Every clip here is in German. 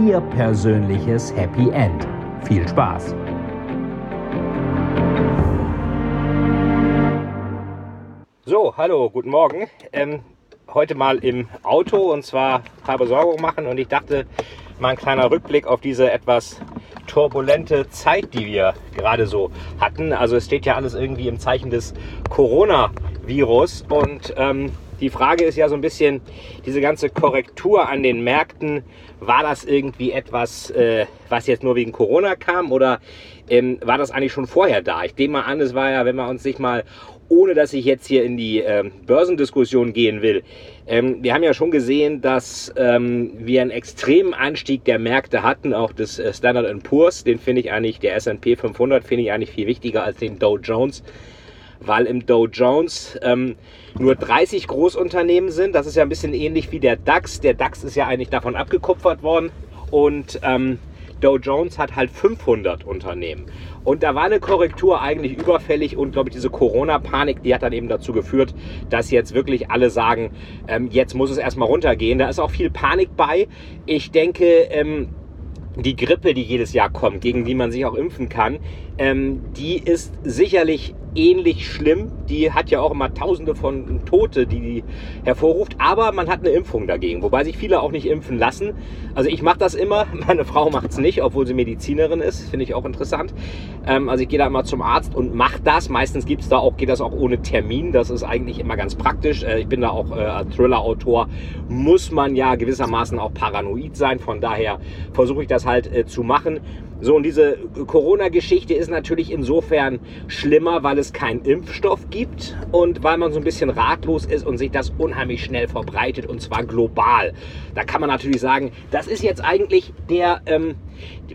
Ihr persönliches Happy End. Viel Spaß! So, hallo, guten Morgen. Ähm, heute mal im Auto und zwar ein paar Besorgungen machen und ich dachte, mal ein kleiner Rückblick auf diese etwas turbulente Zeit, die wir gerade so hatten. Also es steht ja alles irgendwie im Zeichen des Coronavirus und ähm, die Frage ist ja so ein bisschen, diese ganze Korrektur an den Märkten, war das irgendwie etwas, äh, was jetzt nur wegen Corona kam oder ähm, war das eigentlich schon vorher da? Ich nehme mal an, es war ja, wenn wir uns sich mal ohne dass ich jetzt hier in die ähm, Börsendiskussion gehen will. Ähm, wir haben ja schon gesehen, dass ähm, wir einen extremen Anstieg der Märkte hatten, auch des äh, Standard Poor's. Den finde ich eigentlich, der S&P 500 finde ich eigentlich viel wichtiger als den Dow Jones, weil im Dow Jones ähm, nur 30 Großunternehmen sind. Das ist ja ein bisschen ähnlich wie der DAX. Der DAX ist ja eigentlich davon abgekupfert worden und ähm, Dow Jones hat halt 500 Unternehmen. Und da war eine Korrektur eigentlich überfällig und glaube ich, diese Corona-Panik, die hat dann eben dazu geführt, dass jetzt wirklich alle sagen, ähm, jetzt muss es erstmal runtergehen. Da ist auch viel Panik bei. Ich denke, ähm, die Grippe, die jedes Jahr kommt, gegen die man sich auch impfen kann, ähm, die ist sicherlich ähnlich schlimm. Die hat ja auch immer Tausende von Tote, die die hervorruft. Aber man hat eine Impfung dagegen, wobei sich viele auch nicht impfen lassen. Also ich mache das immer. Meine Frau macht es nicht, obwohl sie Medizinerin ist. Finde ich auch interessant. Ähm, also ich gehe da immer zum Arzt und mache das. Meistens gibt's da auch, geht das auch ohne Termin. Das ist eigentlich immer ganz praktisch. Äh, ich bin da auch äh, Thriller-Autor. Muss man ja gewissermaßen auch paranoid sein. Von daher versuche ich das halt äh, zu machen. So, und diese Corona-Geschichte ist natürlich insofern schlimmer, weil es keinen Impfstoff gibt und weil man so ein bisschen ratlos ist und sich das unheimlich schnell verbreitet und zwar global. Da kann man natürlich sagen, das ist jetzt eigentlich der, ähm,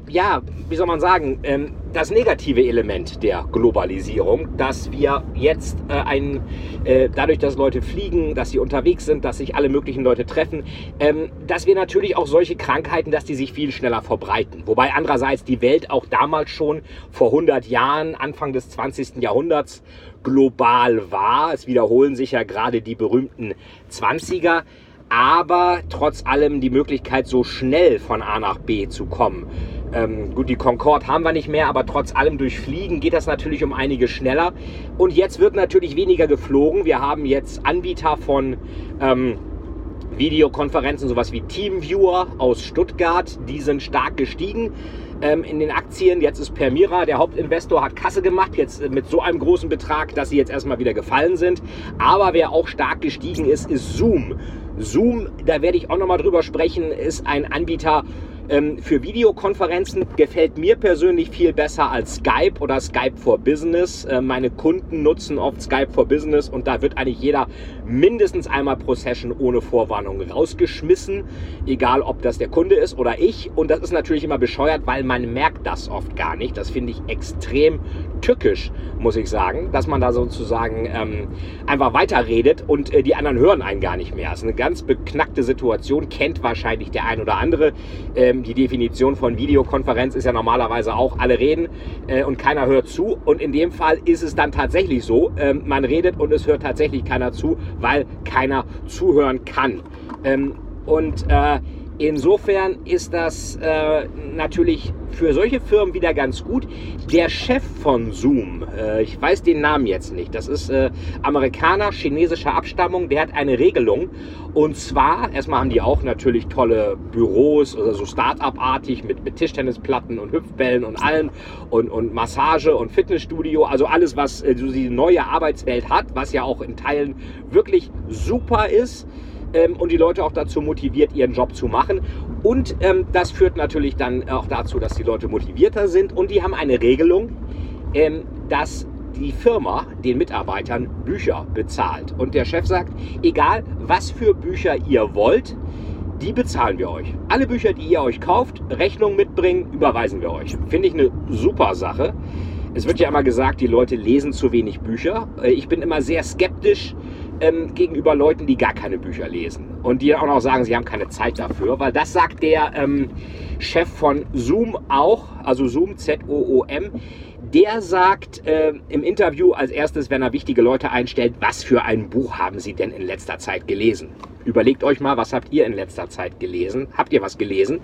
ja, wie soll man sagen, ähm, das negative Element der Globalisierung, dass wir jetzt äh, ein, äh, dadurch, dass Leute fliegen, dass sie unterwegs sind, dass sich alle möglichen Leute treffen, ähm, dass wir natürlich auch solche Krankheiten, dass die sich viel schneller verbreiten. Wobei andererseits die Welt auch damals schon vor 100 Jahren, Anfang des 20. Jahrhunderts, global war. Es wiederholen sich ja gerade die berühmten 20er aber trotz allem die Möglichkeit, so schnell von A nach B zu kommen. Ähm, gut, die Concorde haben wir nicht mehr, aber trotz allem durch Fliegen geht das natürlich um einige schneller. Und jetzt wird natürlich weniger geflogen. Wir haben jetzt Anbieter von ähm, Videokonferenzen, sowas wie Teamviewer aus Stuttgart, die sind stark gestiegen ähm, in den Aktien. Jetzt ist Permira, der Hauptinvestor, hat Kasse gemacht, jetzt mit so einem großen Betrag, dass sie jetzt erstmal wieder gefallen sind. Aber wer auch stark gestiegen ist, ist Zoom. Zoom, da werde ich auch nochmal drüber sprechen, ist ein Anbieter ähm, für Videokonferenzen gefällt mir persönlich viel besser als Skype oder Skype for Business. Äh, meine Kunden nutzen oft Skype for Business und da wird eigentlich jeder mindestens einmal pro Session ohne Vorwarnung rausgeschmissen, egal ob das der Kunde ist oder ich. Und das ist natürlich immer bescheuert, weil man merkt das oft gar nicht. Das finde ich extrem tückisch, muss ich sagen, dass man da sozusagen ähm, einfach weiterredet und äh, die anderen hören einen gar nicht mehr. Das ist eine ganz beknackte Situation, kennt wahrscheinlich der ein oder andere. Ähm, die Definition von Videokonferenz ist ja normalerweise auch, alle reden äh, und keiner hört zu. Und in dem Fall ist es dann tatsächlich so, ähm, man redet und es hört tatsächlich keiner zu, weil keiner zuhören kann. Ähm, und äh, insofern ist das äh, natürlich für solche Firmen wieder ganz gut. Der Chef von Zoom, äh, ich weiß den Namen jetzt nicht, das ist äh, Amerikaner chinesischer Abstammung, der hat eine Regelung. Und zwar, erstmal haben die auch natürlich tolle Büros, oder so Start-up-artig mit, mit Tischtennisplatten und Hüpfbällen und allem und, und Massage und Fitnessstudio, also alles, was äh, so die neue Arbeitswelt hat, was ja auch in Teilen wirklich super ist ähm, und die Leute auch dazu motiviert, ihren Job zu machen. Und ähm, das führt natürlich dann auch dazu, dass die Leute motivierter sind und die haben eine Regelung, ähm, dass die Firma den Mitarbeitern Bücher bezahlt. Und der Chef sagt, egal was für Bücher ihr wollt, die bezahlen wir euch. Alle Bücher, die ihr euch kauft, Rechnung mitbringen, überweisen wir euch. Finde ich eine super Sache. Es wird ja immer gesagt, die Leute lesen zu wenig Bücher. Äh, ich bin immer sehr skeptisch ähm, gegenüber Leuten, die gar keine Bücher lesen und die auch noch sagen, sie haben keine Zeit dafür, weil das sagt der ähm, Chef von Zoom auch, also Zoom, Z-O-O-M. Der sagt äh, im Interview als erstes, wenn er wichtige Leute einstellt, was für ein Buch haben Sie denn in letzter Zeit gelesen? Überlegt euch mal, was habt ihr in letzter Zeit gelesen? Habt ihr was gelesen?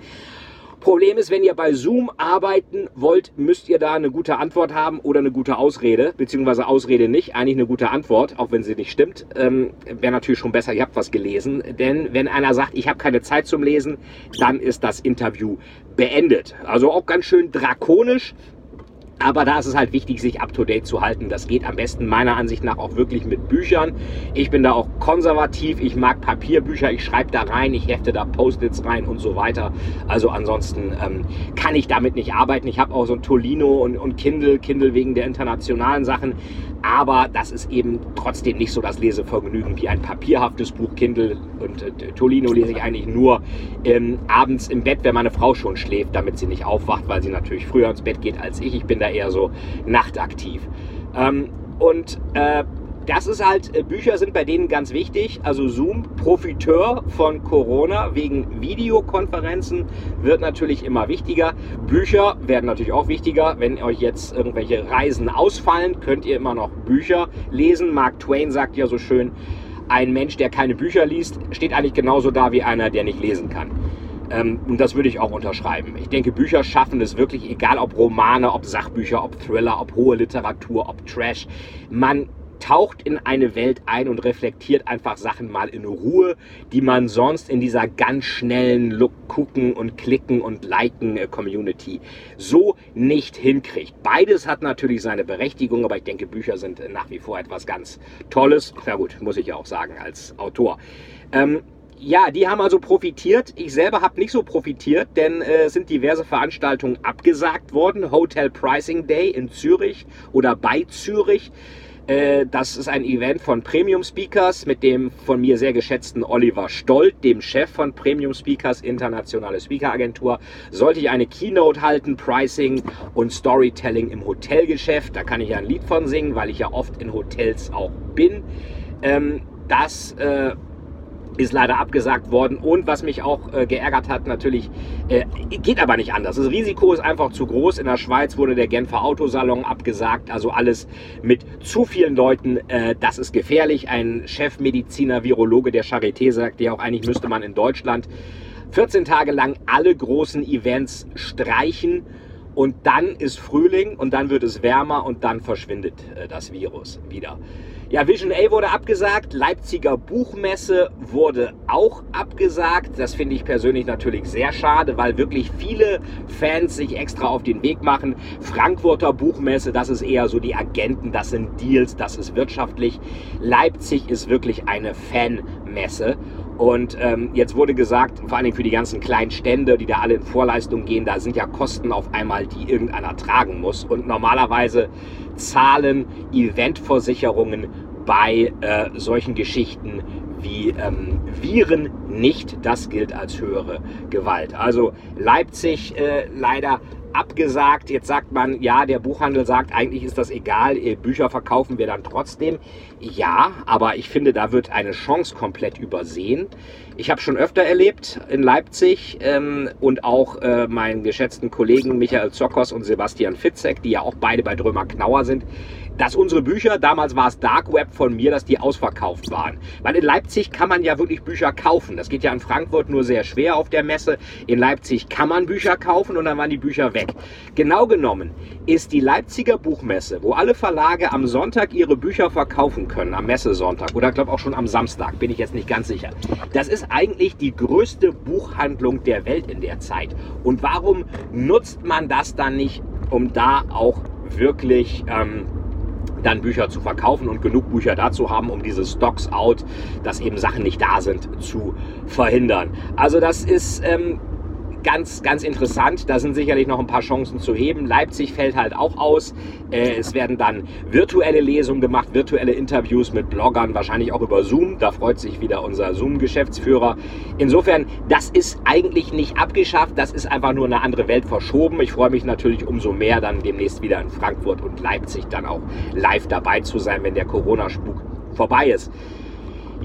Problem ist, wenn ihr bei Zoom arbeiten wollt, müsst ihr da eine gute Antwort haben oder eine gute Ausrede, beziehungsweise Ausrede nicht, eigentlich eine gute Antwort, auch wenn sie nicht stimmt. Ähm, Wäre natürlich schon besser, ihr habt was gelesen. Denn wenn einer sagt, ich habe keine Zeit zum Lesen, dann ist das Interview beendet. Also auch ganz schön drakonisch, aber da ist es halt wichtig, sich up-to-date zu halten. Das geht am besten meiner Ansicht nach auch wirklich mit Büchern. Ich bin da auch konservativ. Ich mag Papierbücher. Ich schreibe da rein. Ich hefte da Post-its rein und so weiter. Also ansonsten ähm, kann ich damit nicht arbeiten. Ich habe auch so ein Tolino und, und Kindle. Kindle wegen der internationalen Sachen. Aber das ist eben trotzdem nicht so das Lesevergnügen wie ein papierhaftes Buch. Kindle und äh, Tolino lese ich eigentlich nur ähm, abends im Bett, wenn meine Frau schon schläft, damit sie nicht aufwacht, weil sie natürlich früher ins Bett geht als ich. Ich bin da eher so nachtaktiv. Ähm, und äh, das ist halt, äh, Bücher sind bei denen ganz wichtig. Also Zoom, Profiteur von Corona wegen Videokonferenzen, wird natürlich immer wichtiger. Bücher werden natürlich auch wichtiger. Wenn euch jetzt irgendwelche Reisen ausfallen, könnt ihr immer noch Bücher lesen. Mark Twain sagt ja so schön, ein Mensch, der keine Bücher liest, steht eigentlich genauso da wie einer, der nicht lesen kann. Ähm, und das würde ich auch unterschreiben. Ich denke, Bücher schaffen es wirklich, egal ob Romane, ob Sachbücher, ob Thriller, ob hohe Literatur, ob Trash. Man taucht in eine Welt ein und reflektiert einfach Sachen mal in Ruhe, die man sonst in dieser ganz schnellen Look gucken und klicken und liken äh, Community so nicht hinkriegt. Beides hat natürlich seine Berechtigung, aber ich denke, Bücher sind äh, nach wie vor etwas ganz Tolles. Na gut, muss ich ja auch sagen als Autor. Ähm, ja, die haben also profitiert. Ich selber habe nicht so profitiert, denn äh, es sind diverse Veranstaltungen abgesagt worden. Hotel Pricing Day in Zürich oder bei Zürich. Äh, das ist ein Event von Premium Speakers mit dem von mir sehr geschätzten Oliver Stolt, dem Chef von Premium Speakers, internationale Speakeragentur. Sollte ich eine Keynote halten, Pricing und Storytelling im Hotelgeschäft. Da kann ich ja ein Lied von singen, weil ich ja oft in Hotels auch bin. Ähm, das äh, ist leider abgesagt worden. Und was mich auch äh, geärgert hat, natürlich, äh, geht aber nicht anders. Das Risiko ist einfach zu groß. In der Schweiz wurde der Genfer Autosalon abgesagt. Also alles mit zu vielen Leuten. Äh, das ist gefährlich. Ein Chefmediziner, Virologe der Charité sagt ja auch, eigentlich müsste man in Deutschland 14 Tage lang alle großen Events streichen. Und dann ist Frühling und dann wird es wärmer und dann verschwindet äh, das Virus wieder. Ja, Vision A wurde abgesagt, Leipziger Buchmesse wurde auch abgesagt. Das finde ich persönlich natürlich sehr schade, weil wirklich viele Fans sich extra auf den Weg machen. Frankfurter Buchmesse, das ist eher so die Agenten, das sind Deals, das ist wirtschaftlich. Leipzig ist wirklich eine Fanmesse. Und ähm, jetzt wurde gesagt, vor allem für die ganzen kleinen Stände, die da alle in Vorleistung gehen, da sind ja Kosten auf einmal, die irgendeiner tragen muss. Und normalerweise zahlen Eventversicherungen bei äh, solchen Geschichten wie ähm, Viren nicht. Das gilt als höhere Gewalt. Also Leipzig äh, leider abgesagt. Jetzt sagt man, ja, der Buchhandel sagt, eigentlich ist das egal, äh, Bücher verkaufen wir dann trotzdem. Ja, aber ich finde, da wird eine Chance komplett übersehen. Ich habe schon öfter erlebt in Leipzig ähm, und auch äh, meinen geschätzten Kollegen Michael Zockers und Sebastian Fitzek, die ja auch beide bei Drömer Knauer sind, dass unsere Bücher, damals war es Dark Web von mir, dass die ausverkauft waren. Weil in Leipzig kann man ja wirklich Bücher kaufen. Das geht ja in Frankfurt nur sehr schwer auf der Messe. In Leipzig kann man Bücher kaufen und dann waren die Bücher weg. Genau genommen ist die Leipziger Buchmesse, wo alle Verlage am Sonntag ihre Bücher verkaufen können, am Messesonntag oder glaube auch schon am Samstag, bin ich jetzt nicht ganz sicher. Das ist eigentlich die größte Buchhandlung der Welt in der Zeit. Und warum nutzt man das dann nicht, um da auch wirklich... Ähm, dann Bücher zu verkaufen und genug Bücher dazu haben, um diese Stocks out, dass eben Sachen nicht da sind, zu verhindern. Also das ist ähm, ganz, ganz interessant. Da sind sicherlich noch ein paar Chancen zu heben. Leipzig fällt halt auch aus. Äh, es werden dann virtuelle Lesungen gemacht, virtuelle Interviews mit Bloggern, wahrscheinlich auch über Zoom. Da freut sich wieder unser Zoom-Geschäftsführer. Insofern, das ist eigentlich nicht abgeschafft. Das ist einfach nur eine andere Welt verschoben. Ich freue mich natürlich umso mehr, dann demnächst wieder in Frankfurt und Leipzig dann auch live dabei zu sein, wenn der Corona-Spuk vorbei ist.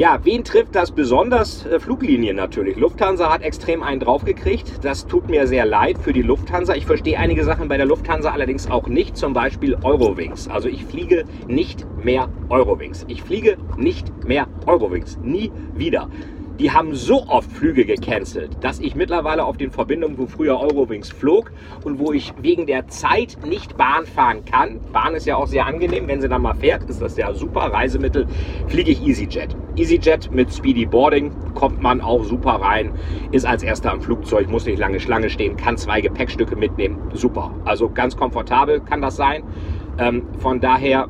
Ja, wen trifft das besonders? Äh, Fluglinien natürlich. Lufthansa hat extrem einen draufgekriegt. Das tut mir sehr leid für die Lufthansa. Ich verstehe einige Sachen bei der Lufthansa allerdings auch nicht. Zum Beispiel Eurowings. Also ich fliege nicht mehr Eurowings. Ich fliege nicht mehr Eurowings. Nie wieder die haben so oft Flüge gecancelt, dass ich mittlerweile auf den Verbindungen, wo früher Eurowings flog und wo ich wegen der Zeit nicht Bahn fahren kann, Bahn ist ja auch sehr angenehm, wenn sie dann mal fährt, ist das ja super Reisemittel, fliege ich EasyJet. EasyJet mit Speedy Boarding kommt man auch super rein, ist als erster am Flugzeug, muss nicht lange Schlange stehen, kann zwei Gepäckstücke mitnehmen, super. Also ganz komfortabel kann das sein. Ähm, von daher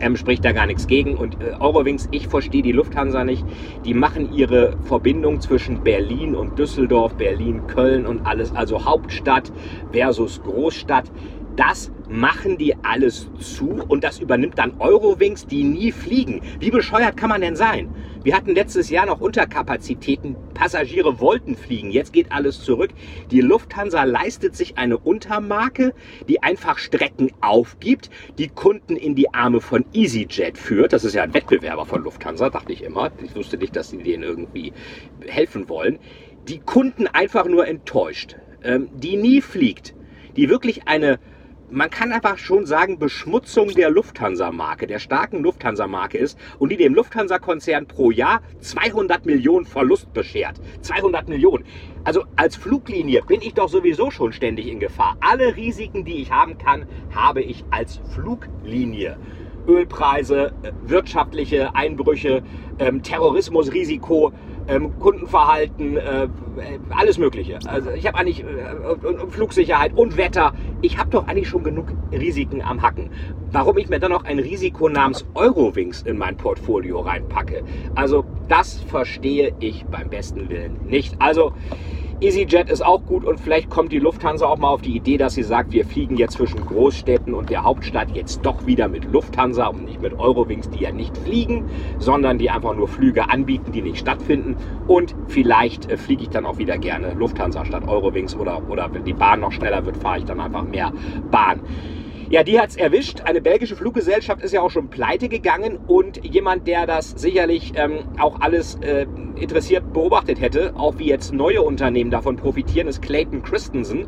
ähm, spricht da gar nichts gegen. Und äh, Eurowings, ich verstehe die Lufthansa nicht. Die machen ihre Verbindung zwischen Berlin und Düsseldorf, Berlin, Köln und alles, also Hauptstadt versus Großstadt. Das machen die alles zu und das übernimmt dann Eurowings, die nie fliegen. Wie bescheuert kann man denn sein? Wir hatten letztes Jahr noch Unterkapazitäten, Passagiere wollten fliegen, jetzt geht alles zurück. Die Lufthansa leistet sich eine Untermarke, die einfach Strecken aufgibt, die Kunden in die Arme von EasyJet führt. Das ist ja ein Wettbewerber von Lufthansa, dachte ich immer. Ich wusste nicht, dass sie denen irgendwie helfen wollen. Die Kunden einfach nur enttäuscht, ähm, die nie fliegt, die wirklich eine man kann einfach schon sagen, Beschmutzung der Lufthansa-Marke, der starken Lufthansa-Marke ist und die dem Lufthansa-Konzern pro Jahr 200 Millionen Verlust beschert. 200 Millionen. Also als Fluglinie bin ich doch sowieso schon ständig in Gefahr. Alle Risiken, die ich haben kann, habe ich als Fluglinie. Ölpreise, äh, wirtschaftliche Einbrüche, ähm, Terrorismusrisiko, ähm, Kundenverhalten, äh, alles Mögliche. Also ich habe eigentlich äh, Flugsicherheit und Wetter. Ich habe doch eigentlich schon genug Risiken am Hacken. Warum ich mir dann noch ein Risiko namens Eurowings in mein Portfolio reinpacke, also das verstehe ich beim besten Willen nicht. Also EasyJet ist auch gut und vielleicht kommt die Lufthansa auch mal auf die Idee, dass sie sagt, wir fliegen jetzt zwischen Großstädten und der Hauptstadt jetzt doch wieder mit Lufthansa und nicht mit Eurowings, die ja nicht fliegen, sondern die einfach nur Flüge anbieten, die nicht stattfinden. Und vielleicht äh, fliege ich dann auch wieder gerne Lufthansa statt Eurowings oder, oder wenn die Bahn noch schneller wird, fahre ich dann einfach mehr Bahn. Ja, die hat es erwischt. Eine belgische Fluggesellschaft ist ja auch schon pleite gegangen und jemand, der das sicherlich ähm, auch alles äh, interessiert beobachtet hätte, auch wie jetzt neue Unternehmen davon profitieren, ist Clayton Christensen,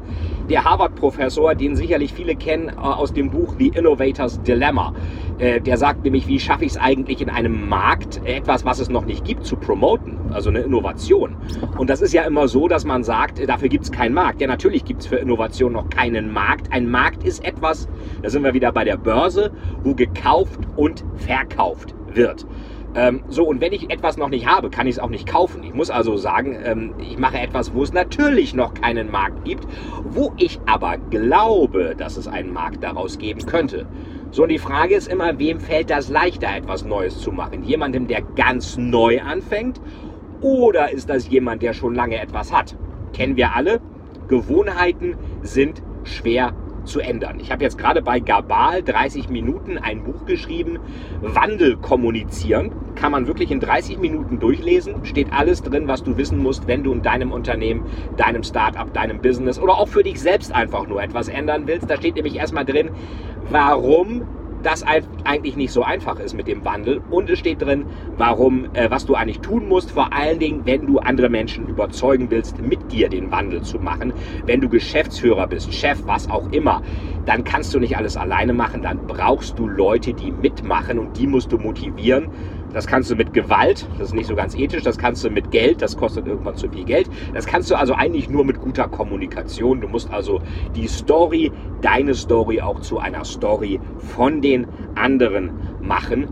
der Harvard-Professor, den sicherlich viele kennen äh, aus dem Buch The Innovator's Dilemma. Äh, der sagt nämlich, wie schaffe ich es eigentlich in einem Markt, etwas, was es noch nicht gibt, zu promoten, also eine Innovation. Und das ist ja immer so, dass man sagt, äh, dafür gibt es keinen Markt. Ja, natürlich gibt es für Innovation noch keinen Markt. Ein Markt ist etwas, da sind wir wieder bei der Börse, wo gekauft und verkauft wird. Ähm, so, und wenn ich etwas noch nicht habe, kann ich es auch nicht kaufen. Ich muss also sagen, ähm, ich mache etwas, wo es natürlich noch keinen Markt gibt, wo ich aber glaube, dass es einen Markt daraus geben könnte. So, und die Frage ist immer, wem fällt das leichter, etwas Neues zu machen? Jemandem, der ganz neu anfängt? Oder ist das jemand, der schon lange etwas hat? Kennen wir alle? Gewohnheiten sind schwer zu ändern. Ich habe jetzt gerade bei Gabal 30 Minuten ein Buch geschrieben, Wandel kommunizieren. Kann man wirklich in 30 Minuten durchlesen. Steht alles drin, was du wissen musst, wenn du in deinem Unternehmen, deinem Startup, deinem Business oder auch für dich selbst einfach nur etwas ändern willst. Da steht nämlich erstmal drin, warum das eigentlich nicht so einfach ist mit dem Wandel. Und es steht drin, warum, äh, was du eigentlich tun musst, vor allen Dingen, wenn du andere Menschen überzeugen willst, mit dir den Wandel zu machen. Wenn du Geschäftsführer bist, Chef, was auch immer, dann kannst du nicht alles alleine machen. Dann brauchst du Leute, die mitmachen und die musst du motivieren. Das kannst du mit Gewalt, das ist nicht so ganz ethisch, das kannst du mit Geld, das kostet irgendwann zu viel Geld. Das kannst du also eigentlich nur mit guter Kommunikation. Du musst also die Story, deine Story auch zu einer Story von den anderen machen.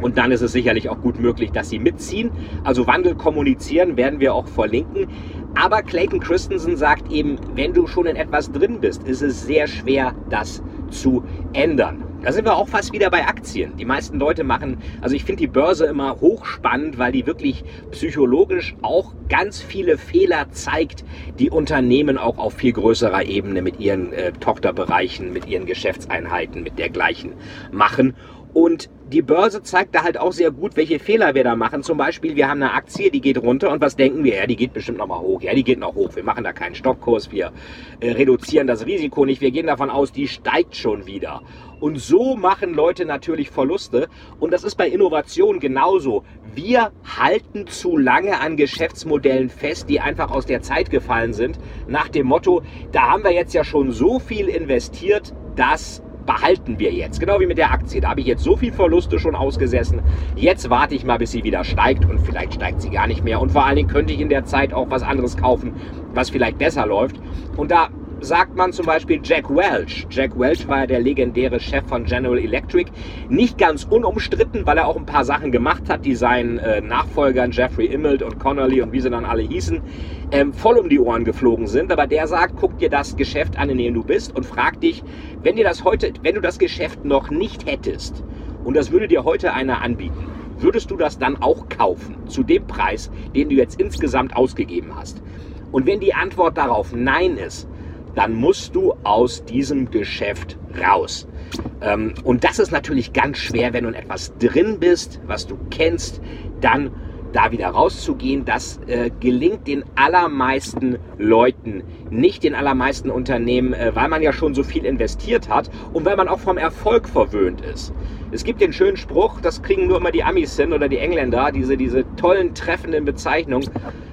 Und dann ist es sicherlich auch gut möglich, dass sie mitziehen. Also Wandel kommunizieren werden wir auch verlinken. Aber Clayton Christensen sagt eben, wenn du schon in etwas drin bist, ist es sehr schwer, das zu ändern. Da sind wir auch fast wieder bei Aktien. Die meisten Leute machen, also ich finde die Börse immer hochspannend, weil die wirklich psychologisch auch ganz viele Fehler zeigt, die Unternehmen auch auf viel größerer Ebene mit ihren äh, Tochterbereichen, mit ihren Geschäftseinheiten, mit dergleichen machen. Und die Börse zeigt da halt auch sehr gut, welche Fehler wir da machen. Zum Beispiel, wir haben eine Aktie, die geht runter und was denken wir? Ja, die geht bestimmt nochmal hoch. Ja, die geht noch hoch. Wir machen da keinen Stockkurs, wir äh, reduzieren das Risiko nicht. Wir gehen davon aus, die steigt schon wieder. Und so machen Leute natürlich Verluste. Und das ist bei Innovation genauso. Wir halten zu lange an Geschäftsmodellen fest, die einfach aus der Zeit gefallen sind. Nach dem Motto, da haben wir jetzt ja schon so viel investiert, dass behalten wir jetzt. Genau wie mit der Aktie. Da habe ich jetzt so viel Verluste schon ausgesessen. Jetzt warte ich mal, bis sie wieder steigt und vielleicht steigt sie gar nicht mehr. Und vor allen Dingen könnte ich in der Zeit auch was anderes kaufen, was vielleicht besser läuft. Und da sagt man zum Beispiel Jack Welch. Jack Welch war ja der legendäre Chef von General Electric. Nicht ganz unumstritten, weil er auch ein paar Sachen gemacht hat, die seinen äh, Nachfolgern Jeffrey Immelt und Connolly und wie sie dann alle hießen, ähm, voll um die Ohren geflogen sind. Aber der sagt, guck dir das Geschäft an, in dem du bist und frag dich, wenn dir das heute, wenn du das Geschäft noch nicht hättest und das würde dir heute einer anbieten, würdest du das dann auch kaufen zu dem Preis, den du jetzt insgesamt ausgegeben hast? Und wenn die Antwort darauf Nein ist, dann musst du aus diesem Geschäft raus. Ähm, und das ist natürlich ganz schwer, wenn du in etwas drin bist, was du kennst, dann da wieder rauszugehen. Das äh, gelingt den allermeisten Leuten, nicht den allermeisten Unternehmen, äh, weil man ja schon so viel investiert hat und weil man auch vom Erfolg verwöhnt ist. Es gibt den schönen Spruch, das kriegen nur immer die Amis hin oder die Engländer, diese, diese tollen, treffenden Bezeichnungen.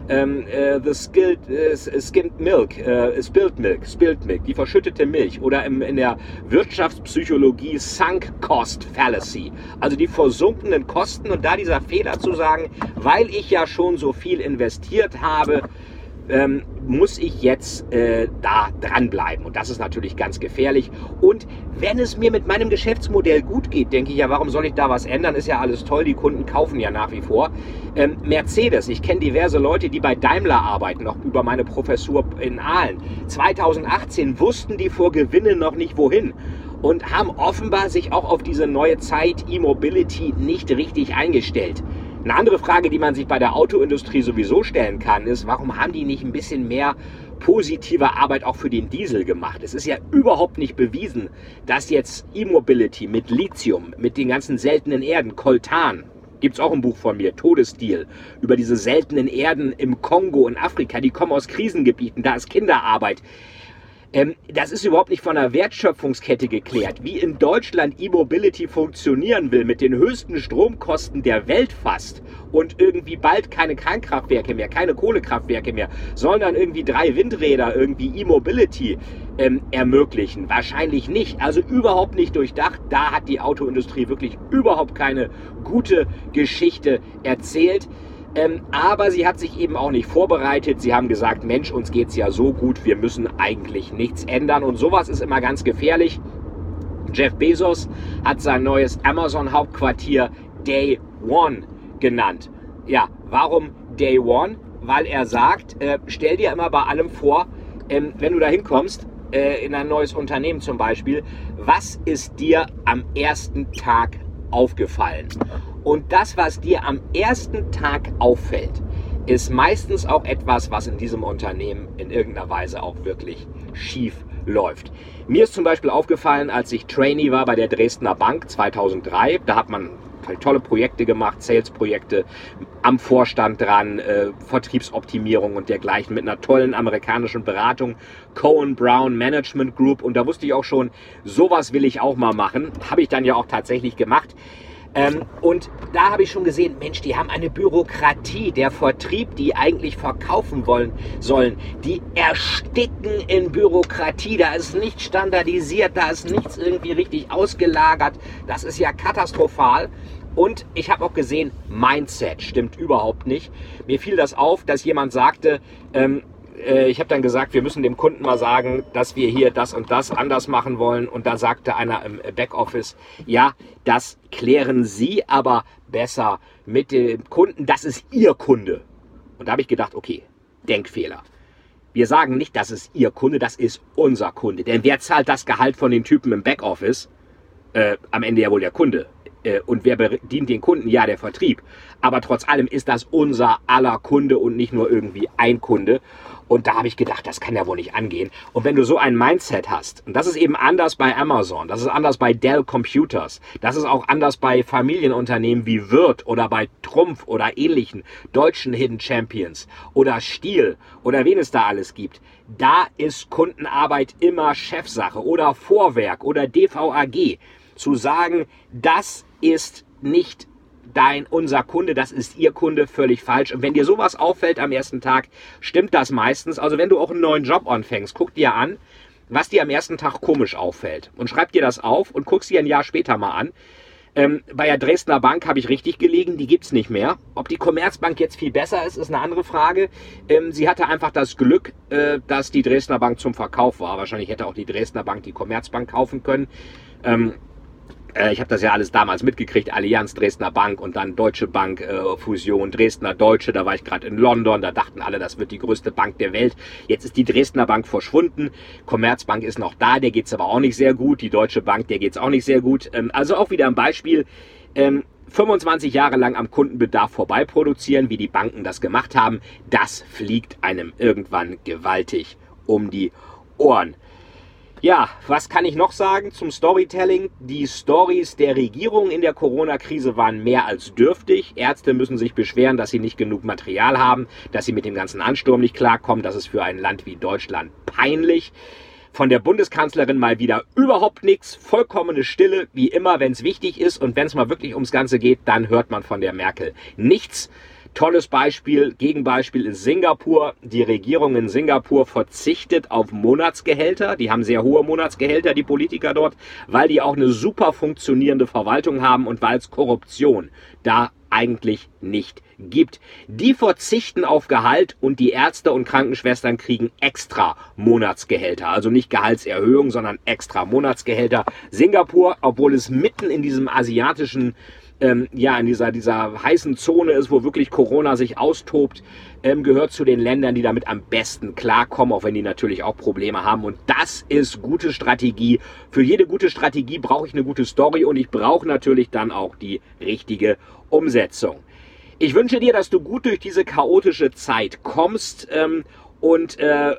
Ähm, äh, the skilled, äh, skimmed milk, äh, spilled milk, spilled milk, die verschüttete Milch oder im, in der Wirtschaftspsychologie sunk cost fallacy, also die versunkenen Kosten und da dieser Fehler zu sagen, weil ich ja schon so viel investiert habe, ähm, muss ich jetzt äh, da dranbleiben. Und das ist natürlich ganz gefährlich. Und wenn es mir mit meinem Geschäftsmodell gut geht, denke ich ja, warum soll ich da was ändern? Ist ja alles toll, die Kunden kaufen ja nach wie vor. Ähm, Mercedes, ich kenne diverse Leute, die bei Daimler arbeiten, noch über meine Professur in Aalen. 2018 wussten die vor Gewinne noch nicht wohin und haben offenbar sich auch auf diese neue Zeit E-Mobility nicht richtig eingestellt. Eine andere Frage, die man sich bei der Autoindustrie sowieso stellen kann, ist, warum haben die nicht ein bisschen mehr positive Arbeit auch für den Diesel gemacht? Es ist ja überhaupt nicht bewiesen, dass jetzt E-Mobility mit Lithium, mit den ganzen seltenen Erden, Coltan, gibt es auch ein Buch von mir, Todesdeal, über diese seltenen Erden im Kongo und Afrika, die kommen aus Krisengebieten, da ist Kinderarbeit. Ähm, das ist überhaupt nicht von der Wertschöpfungskette geklärt. Wie in Deutschland E-Mobility funktionieren will mit den höchsten Stromkosten der Welt fast und irgendwie bald keine Kernkraftwerke mehr, keine Kohlekraftwerke mehr, sondern irgendwie drei Windräder irgendwie E-Mobility ähm, ermöglichen. Wahrscheinlich nicht. Also überhaupt nicht durchdacht. Da hat die Autoindustrie wirklich überhaupt keine gute Geschichte erzählt. Ähm, aber sie hat sich eben auch nicht vorbereitet. Sie haben gesagt, Mensch, uns geht es ja so gut, wir müssen eigentlich nichts ändern. Und sowas ist immer ganz gefährlich. Jeff Bezos hat sein neues Amazon-Hauptquartier Day One genannt. Ja, warum Day One? Weil er sagt, äh, stell dir immer bei allem vor, ähm, wenn du da hinkommst, äh, in ein neues Unternehmen zum Beispiel, was ist dir am ersten Tag aufgefallen? Und das, was dir am ersten Tag auffällt, ist meistens auch etwas, was in diesem Unternehmen in irgendeiner Weise auch wirklich schief läuft. Mir ist zum Beispiel aufgefallen, als ich Trainee war bei der Dresdner Bank 2003, da hat man tolle Projekte gemacht, Sales-Projekte am Vorstand dran, äh, Vertriebsoptimierung und dergleichen mit einer tollen amerikanischen Beratung, Cohen Brown Management Group und da wusste ich auch schon, sowas will ich auch mal machen. Habe ich dann ja auch tatsächlich gemacht. Ähm, und da habe ich schon gesehen, Mensch, die haben eine Bürokratie, der Vertrieb, die eigentlich verkaufen wollen sollen, die ersticken in Bürokratie. Da ist nichts standardisiert, da ist nichts irgendwie richtig ausgelagert. Das ist ja katastrophal. Und ich habe auch gesehen, Mindset stimmt überhaupt nicht. Mir fiel das auf, dass jemand sagte, ähm, äh, ich habe dann gesagt, wir müssen dem Kunden mal sagen, dass wir hier das und das anders machen wollen. Und da sagte einer im Backoffice, ja, das klären Sie aber besser mit dem Kunden. Das ist Ihr Kunde. Und da habe ich gedacht, okay, Denkfehler. Wir sagen nicht, das ist Ihr Kunde, das ist unser Kunde. Denn wer zahlt das Gehalt von den Typen im Backoffice? Äh, am Ende ja wohl der Kunde. Äh, und wer bedient den Kunden? Ja, der Vertrieb. Aber trotz allem ist das unser aller Kunde und nicht nur irgendwie ein Kunde. Und da habe ich gedacht, das kann ja wohl nicht angehen. Und wenn du so ein Mindset hast, und das ist eben anders bei Amazon, das ist anders bei Dell Computers, das ist auch anders bei Familienunternehmen wie Wirt oder bei Trumpf oder ähnlichen deutschen Hidden Champions oder Stiel oder wen es da alles gibt. Da ist Kundenarbeit immer Chefsache oder Vorwerk oder DVAG. Zu sagen, das ist nicht dein, unser Kunde, das ist ihr Kunde, völlig falsch. Und wenn dir sowas auffällt am ersten Tag, stimmt das meistens. Also wenn du auch einen neuen Job anfängst, guck dir an, was dir am ersten Tag komisch auffällt. Und schreib dir das auf und guck dir ein Jahr später mal an. Ähm, bei der Dresdner Bank habe ich richtig gelegen, die gibt es nicht mehr. Ob die Commerzbank jetzt viel besser ist, ist eine andere Frage. Ähm, sie hatte einfach das Glück, äh, dass die Dresdner Bank zum Verkauf war. Wahrscheinlich hätte auch die Dresdner Bank die Commerzbank kaufen können. Ähm, äh, ich habe das ja alles damals mitgekriegt, Allianz, Dresdner Bank und dann Deutsche Bank, äh, Fusion, Dresdner Deutsche, da war ich gerade in London, da dachten alle, das wird die größte Bank der Welt. Jetzt ist die Dresdner Bank verschwunden, Commerzbank ist noch da, der geht's aber auch nicht sehr gut, die Deutsche Bank, der geht's auch nicht sehr gut. Ähm, also auch wieder ein Beispiel, ähm, 25 Jahre lang am Kundenbedarf vorbei produzieren, wie die Banken das gemacht haben, das fliegt einem irgendwann gewaltig um die Ohren. Ja, was kann ich noch sagen zum Storytelling? Die Stories der Regierung in der Corona-Krise waren mehr als dürftig. Ärzte müssen sich beschweren, dass sie nicht genug Material haben, dass sie mit dem ganzen Ansturm nicht klarkommen. Das ist für ein Land wie Deutschland peinlich. Von der Bundeskanzlerin mal wieder überhaupt nichts, vollkommene Stille, wie immer, wenn es wichtig ist und wenn es mal wirklich ums Ganze geht, dann hört man von der Merkel nichts. Tolles Beispiel, Gegenbeispiel ist Singapur. Die Regierung in Singapur verzichtet auf Monatsgehälter. Die haben sehr hohe Monatsgehälter, die Politiker dort, weil die auch eine super funktionierende Verwaltung haben und weil es Korruption da eigentlich nicht gibt. Die verzichten auf Gehalt und die Ärzte und Krankenschwestern kriegen extra Monatsgehälter. Also nicht Gehaltserhöhung, sondern extra Monatsgehälter. Singapur, obwohl es mitten in diesem asiatischen ähm, ja in dieser, dieser heißen Zone ist, wo wirklich Corona sich austobt, ähm, gehört zu den Ländern, die damit am besten klarkommen, auch wenn die natürlich auch Probleme haben. Und das ist gute Strategie. Für jede gute Strategie brauche ich eine gute Story und ich brauche natürlich dann auch die richtige Umsetzung. Ich wünsche dir, dass du gut durch diese chaotische Zeit kommst ähm, und äh,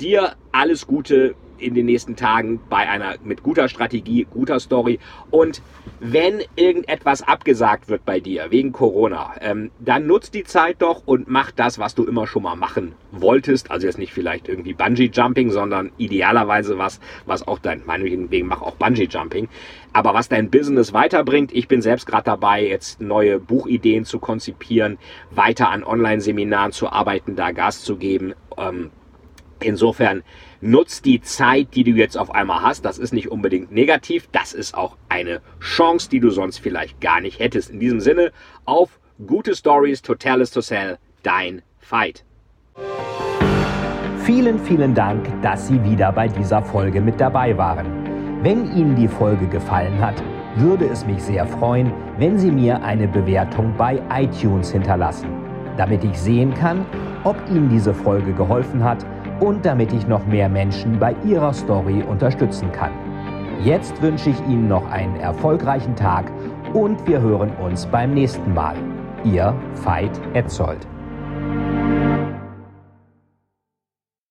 dir alles Gute in den nächsten Tagen bei einer mit guter Strategie, guter Story. Und wenn irgendetwas abgesagt wird bei dir wegen Corona, ähm, dann nutzt die Zeit doch und mach das, was du immer schon mal machen wolltest. Also jetzt nicht vielleicht irgendwie Bungee Jumping, sondern idealerweise was, was auch dein, meinetwegen mach auch Bungee Jumping. Aber was dein Business weiterbringt, ich bin selbst gerade dabei, jetzt neue Buchideen zu konzipieren, weiter an Online-Seminaren zu arbeiten, da Gas zu geben. Ähm, insofern Nutz die Zeit, die du jetzt auf einmal hast. Das ist nicht unbedingt negativ. Das ist auch eine Chance, die du sonst vielleicht gar nicht hättest. In diesem Sinne, auf gute Stories, Total is to Sell, dein Fight. Vielen, vielen Dank, dass Sie wieder bei dieser Folge mit dabei waren. Wenn Ihnen die Folge gefallen hat, würde es mich sehr freuen, wenn Sie mir eine Bewertung bei iTunes hinterlassen, damit ich sehen kann, ob Ihnen diese Folge geholfen hat und damit ich noch mehr Menschen bei ihrer Story unterstützen kann. Jetzt wünsche ich Ihnen noch einen erfolgreichen Tag und wir hören uns beim nächsten Mal. Ihr Veit Etzold.